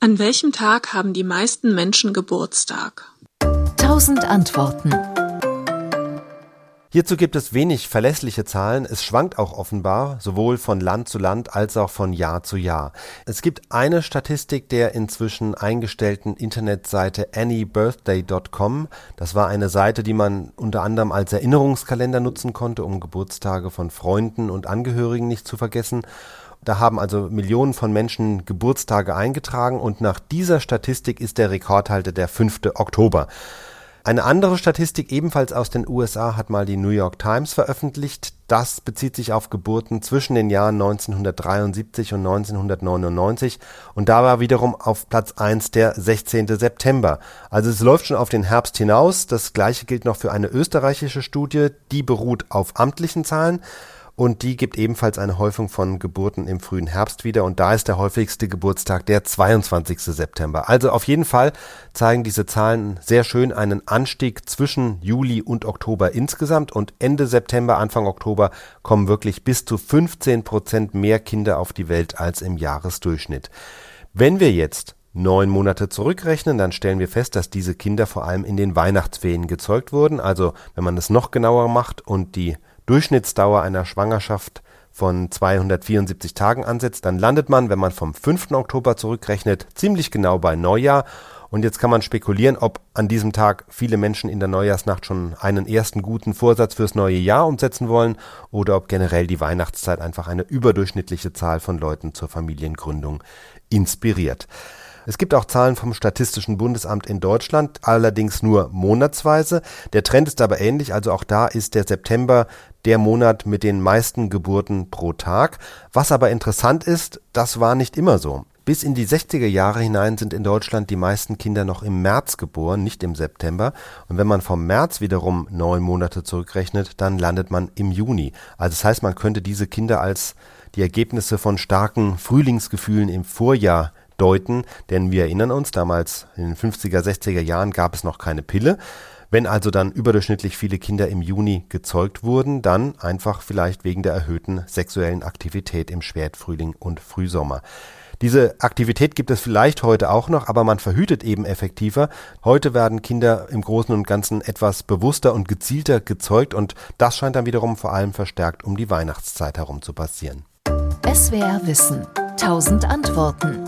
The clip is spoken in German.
An welchem Tag haben die meisten Menschen Geburtstag? Tausend Antworten. Hierzu gibt es wenig verlässliche Zahlen. Es schwankt auch offenbar, sowohl von Land zu Land als auch von Jahr zu Jahr. Es gibt eine Statistik der inzwischen eingestellten Internetseite annybirthday.com. Das war eine Seite, die man unter anderem als Erinnerungskalender nutzen konnte, um Geburtstage von Freunden und Angehörigen nicht zu vergessen. Da haben also Millionen von Menschen Geburtstage eingetragen und nach dieser Statistik ist der Rekordhalter der 5. Oktober. Eine andere Statistik ebenfalls aus den USA hat mal die New York Times veröffentlicht. Das bezieht sich auf Geburten zwischen den Jahren 1973 und 1999 und da war wiederum auf Platz 1 der 16. September. Also es läuft schon auf den Herbst hinaus. Das gleiche gilt noch für eine österreichische Studie, die beruht auf amtlichen Zahlen und die gibt ebenfalls eine Häufung von Geburten im frühen Herbst wieder und da ist der häufigste Geburtstag der 22. September. Also auf jeden Fall zeigen diese Zahlen sehr schön einen Anstieg zwischen Juli und Oktober insgesamt und Ende September, Anfang Oktober kommen wirklich bis zu 15 Prozent mehr Kinder auf die Welt als im Jahresdurchschnitt. Wenn wir jetzt neun Monate zurückrechnen, dann stellen wir fest, dass diese Kinder vor allem in den Weihnachtsferien gezeugt wurden. Also wenn man es noch genauer macht und die Durchschnittsdauer einer Schwangerschaft von 274 Tagen ansetzt, dann landet man, wenn man vom 5. Oktober zurückrechnet, ziemlich genau bei Neujahr. Und jetzt kann man spekulieren, ob an diesem Tag viele Menschen in der Neujahrsnacht schon einen ersten guten Vorsatz fürs neue Jahr umsetzen wollen oder ob generell die Weihnachtszeit einfach eine überdurchschnittliche Zahl von Leuten zur Familiengründung inspiriert. Es gibt auch Zahlen vom Statistischen Bundesamt in Deutschland, allerdings nur monatsweise. Der Trend ist aber ähnlich, also auch da ist der September der Monat mit den meisten Geburten pro Tag. Was aber interessant ist, das war nicht immer so. Bis in die 60er Jahre hinein sind in Deutschland die meisten Kinder noch im März geboren, nicht im September. Und wenn man vom März wiederum neun Monate zurückrechnet, dann landet man im Juni. Also das heißt, man könnte diese Kinder als die Ergebnisse von starken Frühlingsgefühlen im Vorjahr deuten, denn wir erinnern uns, damals in den 50er, 60er Jahren gab es noch keine Pille. Wenn also dann überdurchschnittlich viele Kinder im Juni gezeugt wurden, dann einfach vielleicht wegen der erhöhten sexuellen Aktivität im Spätfrühling und Frühsommer. Diese Aktivität gibt es vielleicht heute auch noch, aber man verhütet eben effektiver. Heute werden Kinder im Großen und Ganzen etwas bewusster und gezielter gezeugt und das scheint dann wiederum vor allem verstärkt um die Weihnachtszeit herum zu passieren. SWR Wissen. Tausend Antworten.